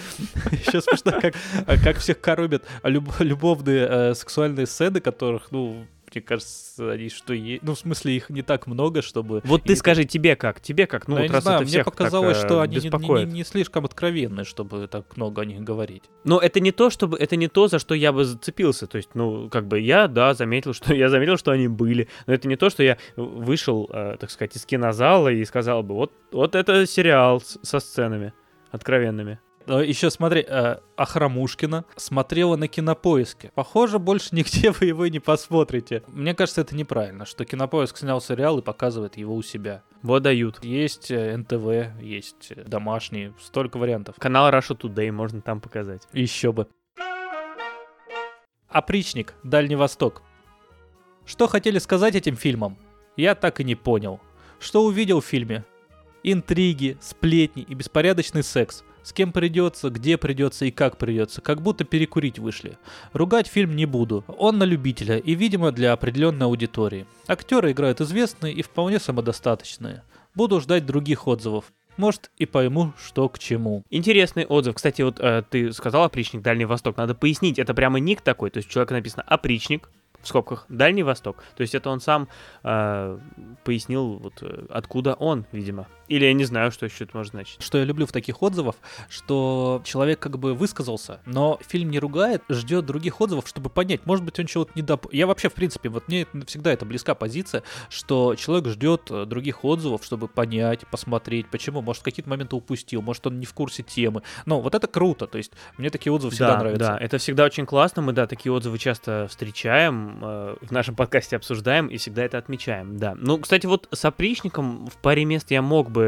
[SPEAKER 2] еще смешно, как, как всех коробят любовные э, сексуальные сцены, которых, ну, мне кажется, они что есть. Ну, в смысле, их не так много, чтобы.
[SPEAKER 1] Вот ты скажи, тебе как? Тебе как?
[SPEAKER 2] Ну, ну вот раз знаю, это мне показалось, так, что э, они не, не, не, не слишком откровенны, чтобы так много о них говорить.
[SPEAKER 1] Но это не то, чтобы это не то, за что я бы зацепился. То есть, ну, как бы я, да, заметил, что я заметил, что они были. Но это не то, что я вышел, э, так сказать, из кинозала и сказал бы, вот, вот это сериал со сценами откровенными.
[SPEAKER 2] Э, Еще смотри, э, Ахрамушкина смотрела на кинопоиске. Похоже, больше нигде вы его не посмотрите. Мне кажется, это неправильно, что кинопоиск снял сериал и показывает его у себя.
[SPEAKER 1] Вот дают.
[SPEAKER 2] Есть э, НТВ, есть домашние, столько вариантов.
[SPEAKER 1] Канал Russia Today можно там показать.
[SPEAKER 2] Еще бы. Опричник, Дальний Восток. Что хотели сказать этим фильмом? Я так и не понял. Что увидел в фильме? Интриги, сплетни и беспорядочный секс. С кем придется, где придется и как придется, как будто перекурить вышли. Ругать фильм не буду. Он на любителя и, видимо, для определенной аудитории. Актеры играют известные и вполне самодостаточные. Буду ждать других отзывов. Может, и пойму, что к чему.
[SPEAKER 1] Интересный отзыв. Кстати, вот э, ты сказал опричник Дальний Восток. Надо пояснить, это прямо ник такой. То есть у человека написано опричник, в скобках Дальний Восток. То есть это он сам э, пояснил, вот э, откуда он, видимо. Или я не знаю, что еще это может значить.
[SPEAKER 2] Что я люблю в таких отзывах, что человек как бы высказался, но фильм не ругает, ждет других отзывов, чтобы понять, может быть, он чего-то не доп... Я вообще, в принципе, вот мне всегда это близка позиция, что человек ждет э, других отзывов, чтобы понять, посмотреть, почему, может, какие-то моменты упустил, может, он не в курсе темы. Но вот это круто, то есть мне такие отзывы всегда
[SPEAKER 1] да,
[SPEAKER 2] нравятся.
[SPEAKER 1] Да, это всегда очень классно, мы, да, такие отзывы часто встречаем, э, в нашем подкасте обсуждаем и всегда это отмечаем, да. Ну, кстати, вот с опричником в паре мест я мог бы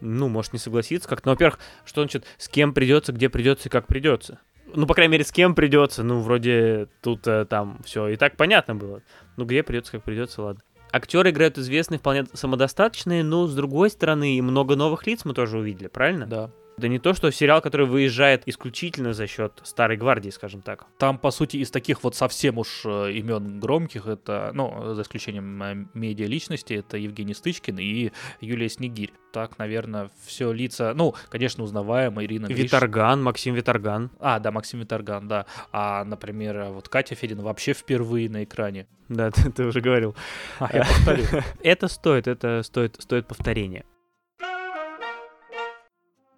[SPEAKER 1] ну, может, не согласиться как-то. Но, во-первых, что значит, с кем придется, где придется и как придется. Ну, по крайней мере, с кем придется. Ну, вроде тут э, там все и так понятно было. Ну, где придется, как придется, ладно. Актеры играют известные, вполне самодостаточные, но с другой стороны, много новых лиц мы тоже увидели, правильно?
[SPEAKER 2] Да.
[SPEAKER 1] Да не то, что сериал, который выезжает исключительно за счет старой гвардии, скажем так.
[SPEAKER 2] Там, по сути, из таких вот совсем уж э, имен громких, это, ну, за исключением э, медиа-личности, это Евгений Стычкин и Юлия Снегирь. Так, наверное, все лица, ну, конечно, узнаваемые, Ирина
[SPEAKER 1] Виторган, Максим Виторган.
[SPEAKER 2] А, да, Максим Виторган, да. А, например, вот Катя Федина вообще впервые на экране.
[SPEAKER 1] Да, ты, ты уже говорил.
[SPEAKER 2] А, я повторю.
[SPEAKER 1] Это стоит, это стоит, стоит повторения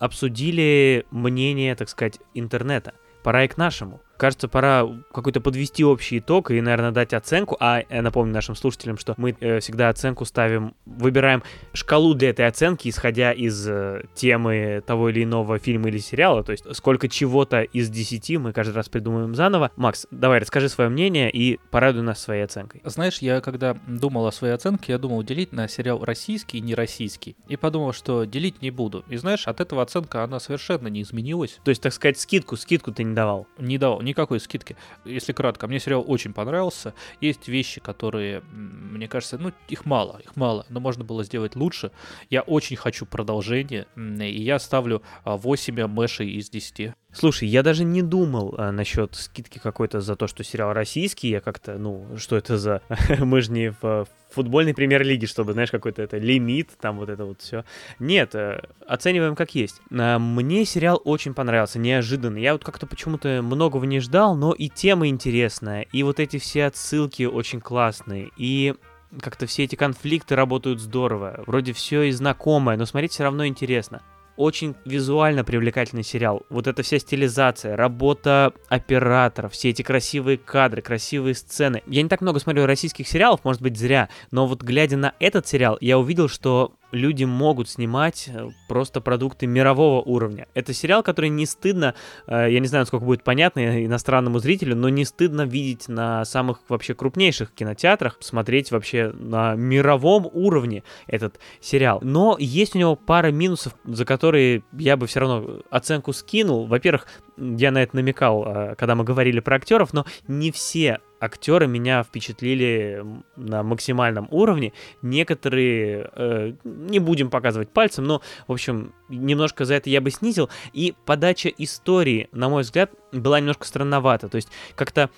[SPEAKER 1] обсудили мнение, так сказать, интернета. Пора и к нашему кажется, пора какой-то подвести общий итог и, наверное, дать оценку. А я напомню нашим слушателям, что мы э, всегда оценку ставим, выбираем шкалу для этой оценки, исходя из э, темы того или иного фильма или сериала. То есть сколько чего-то из 10 мы каждый раз придумываем заново. Макс, давай расскажи свое мнение и порадуй нас своей оценкой.
[SPEAKER 2] Знаешь, я когда думал о своей оценке, я думал делить на сериал российский и нероссийский. И подумал, что делить не буду. И знаешь, от этого оценка она совершенно не изменилась.
[SPEAKER 1] То есть, так сказать, скидку, скидку ты не давал?
[SPEAKER 2] Не давал никакой скидки. Если кратко, мне сериал очень понравился. Есть вещи, которые, мне кажется, ну, их мало, их мало, но можно было сделать лучше. Я очень хочу продолжение, и я ставлю 8 а, мэшей из 10.
[SPEAKER 1] Слушай, я даже не думал а, насчет скидки какой-то за то, что сериал российский. Я как-то, ну, что это за... Мы же не в футбольной премьер-лиги, чтобы, знаешь, какой-то это лимит, там вот это вот все. Нет, э, оцениваем как есть. А, мне сериал очень понравился, неожиданно. Я вот как-то почему-то многого не ждал, но и тема интересная, и вот эти все отсылки очень классные, и как-то все эти конфликты работают здорово. Вроде все и знакомое, но смотреть все равно интересно очень визуально привлекательный сериал. Вот эта вся стилизация, работа операторов, все эти красивые кадры, красивые сцены. Я не так много смотрю российских сериалов, может быть зря, но вот глядя на этот сериал, я увидел, что люди могут снимать э, просто продукты мирового уровня. Это сериал, который не стыдно, э, я не знаю, насколько будет понятно иностранному зрителю, но не стыдно видеть на самых вообще крупнейших кинотеатрах, смотреть вообще на мировом уровне этот сериал. Но есть у него пара минусов, за которые я бы все равно оценку скинул. Во-первых, я на это намекал, э, когда мы говорили про актеров, но не все актеры меня впечатлили на максимальном уровне. Некоторые, э, не будем показывать пальцем, но, в общем, немножко за это я бы снизил. И подача истории, на мой взгляд, была немножко странновата. То есть как-то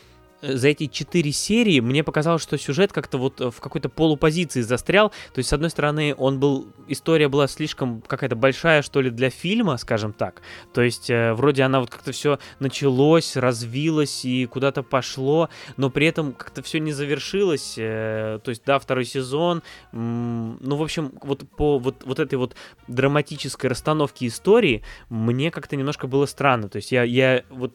[SPEAKER 1] за эти четыре серии мне показалось, что сюжет как-то вот в какой-то полупозиции застрял. То есть, с одной стороны, он был... История была слишком какая-то большая, что ли, для фильма, скажем так. То есть, э, вроде она вот как-то все началось, развилось и куда-то пошло, но при этом как-то все не завершилось. Э, то есть, да, второй сезон. М- ну, в общем, вот по вот, вот этой вот драматической расстановке истории мне как-то немножко было странно. То есть, я, я вот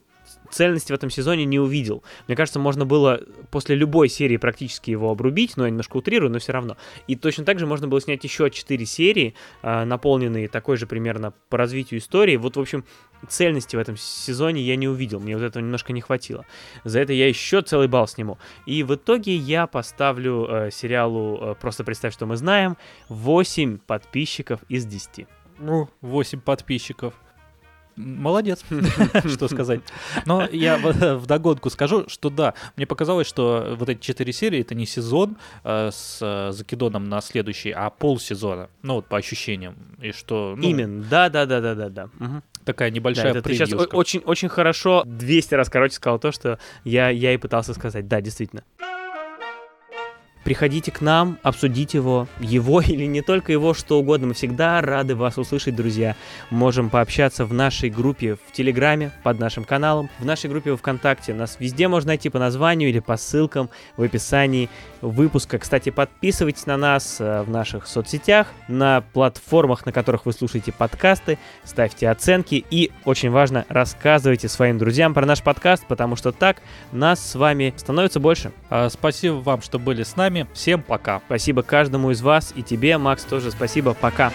[SPEAKER 1] цельности в этом сезоне не увидел. Мне кажется, можно было после любой серии практически его обрубить, но я немножко утрирую, но все равно. И точно так же можно было снять еще 4 серии, э, наполненные такой же примерно по развитию истории. Вот, в общем, цельности в этом сезоне я не увидел, мне вот этого немножко не хватило. За это я еще целый балл сниму. И в итоге я поставлю э, сериалу э, «Просто представь, что мы знаем» 8 подписчиков из 10.
[SPEAKER 2] Ну, 8 подписчиков. Молодец, что сказать. Но я в догонку скажу, что да, мне показалось, что вот эти четыре серии это не сезон э, с э, закидоном на следующий, а полсезона. Ну вот по ощущениям. И что... Ну,
[SPEAKER 1] Именно, да, да, да, да, да, да. Угу.
[SPEAKER 2] Такая небольшая
[SPEAKER 1] да, сейчас очень, очень хорошо 200 раз, короче, сказал то, что я, я и пытался сказать. Да, действительно приходите к нам, обсудить его, его или не только его, что угодно. Мы всегда рады вас услышать, друзья. Можем пообщаться в нашей группе в Телеграме под нашим каналом, в нашей группе во Вконтакте. Нас везде можно найти по названию или по ссылкам в описании выпуска. Кстати, подписывайтесь на нас э, в наших соцсетях, на платформах, на которых вы слушаете подкасты, ставьте оценки и, очень важно, рассказывайте своим друзьям про наш подкаст, потому что так нас с вами становится больше.
[SPEAKER 2] А, спасибо вам, что были с нами вами. Всем пока.
[SPEAKER 1] Спасибо каждому из вас и тебе, Макс, тоже спасибо. Пока.